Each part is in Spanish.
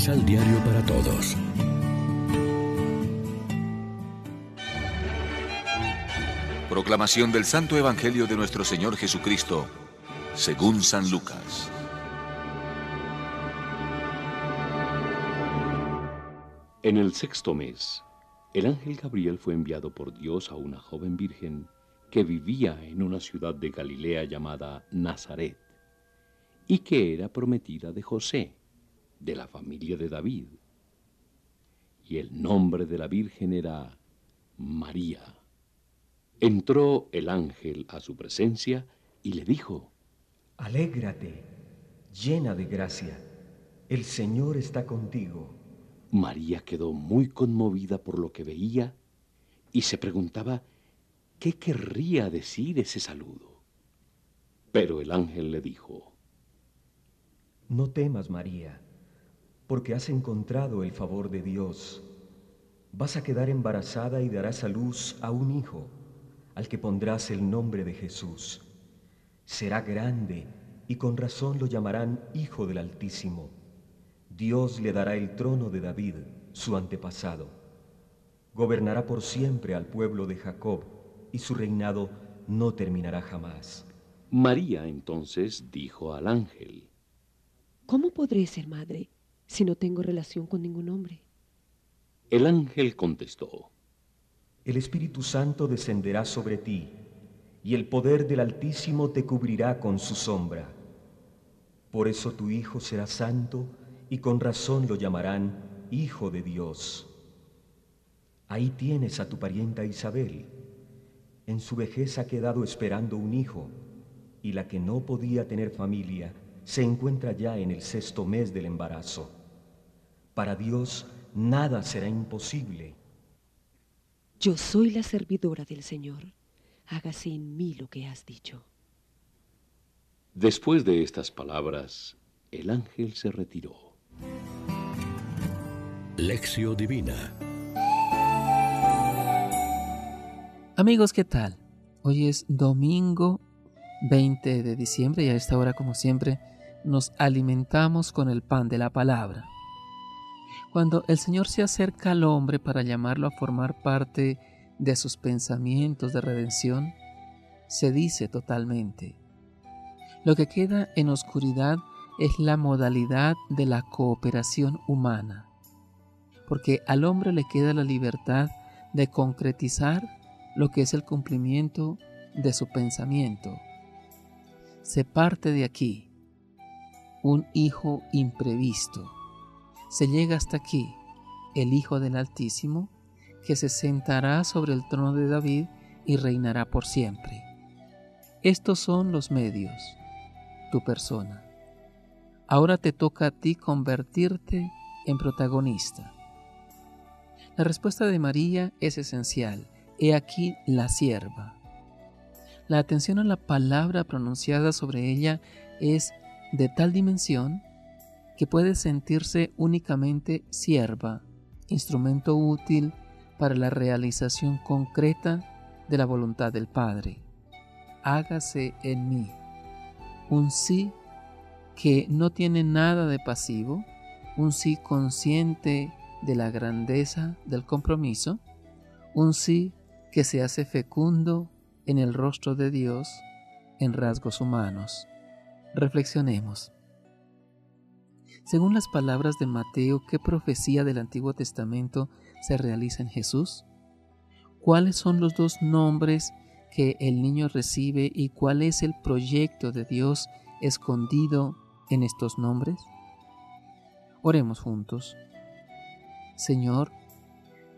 Misal Diario para Todos. Proclamación del Santo Evangelio de nuestro Señor Jesucristo, según San Lucas. En el sexto mes, el ángel Gabriel fue enviado por Dios a una joven virgen que vivía en una ciudad de Galilea llamada Nazaret, y que era prometida de José, de la familia de David. Y el nombre de la virgen era María. Entró el ángel a su presencia y le dijo, Alégrate, llena de gracia, el Señor está contigo. María quedó muy conmovida por lo que veía y se preguntaba qué querría decir ese saludo. Pero el ángel le dijo, No temas, María, porque has encontrado el favor de Dios. Vas a quedar embarazada y darás a luz a un hijo al que pondrás el nombre de Jesús. Será grande y con razón lo llamarán Hijo del Altísimo. Dios le dará el trono de David, su antepasado. Gobernará por siempre al pueblo de Jacob y su reinado no terminará jamás. María entonces dijo al ángel, ¿Cómo podré ser madre si no tengo relación con ningún hombre? El ángel contestó, el Espíritu Santo descenderá sobre ti, y el poder del Altísimo te cubrirá con su sombra. Por eso tu Hijo será santo, y con razón lo llamarán Hijo de Dios. Ahí tienes a tu parienta Isabel. En su vejez ha quedado esperando un hijo, y la que no podía tener familia se encuentra ya en el sexto mes del embarazo. Para Dios nada será imposible. Yo soy la servidora del Señor. Hágase en mí lo que has dicho. Después de estas palabras, el ángel se retiró. Lección Divina Amigos, ¿qué tal? Hoy es domingo 20 de diciembre y a esta hora, como siempre, nos alimentamos con el pan de la palabra. Cuando el Señor se acerca al hombre para llamarlo a formar parte de sus pensamientos de redención, se dice totalmente. Lo que queda en oscuridad es la modalidad de la cooperación humana, porque al hombre le queda la libertad de concretizar lo que es el cumplimiento de su pensamiento. Se parte de aquí un hijo imprevisto se llega hasta aquí el Hijo del Altísimo, que se sentará sobre el trono de David y reinará por siempre. Estos son los medios, tu persona. Ahora te toca a ti convertirte en protagonista. La respuesta de María es esencial. He aquí la sierva. La atención a la palabra pronunciada sobre ella es de tal dimensión que puede sentirse únicamente sierva, instrumento útil para la realización concreta de la voluntad del Padre. Hágase en mí. Un sí que no tiene nada de pasivo, un sí consciente de la grandeza del compromiso, un sí que se hace fecundo en el rostro de Dios en rasgos humanos. Reflexionemos. Según las palabras de Mateo, ¿qué profecía del Antiguo Testamento se realiza en Jesús? ¿Cuáles son los dos nombres que el niño recibe y cuál es el proyecto de Dios escondido en estos nombres? Oremos juntos. Señor,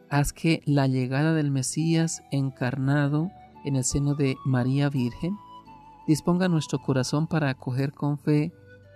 haz que la llegada del Mesías encarnado en el seno de María Virgen disponga nuestro corazón para acoger con fe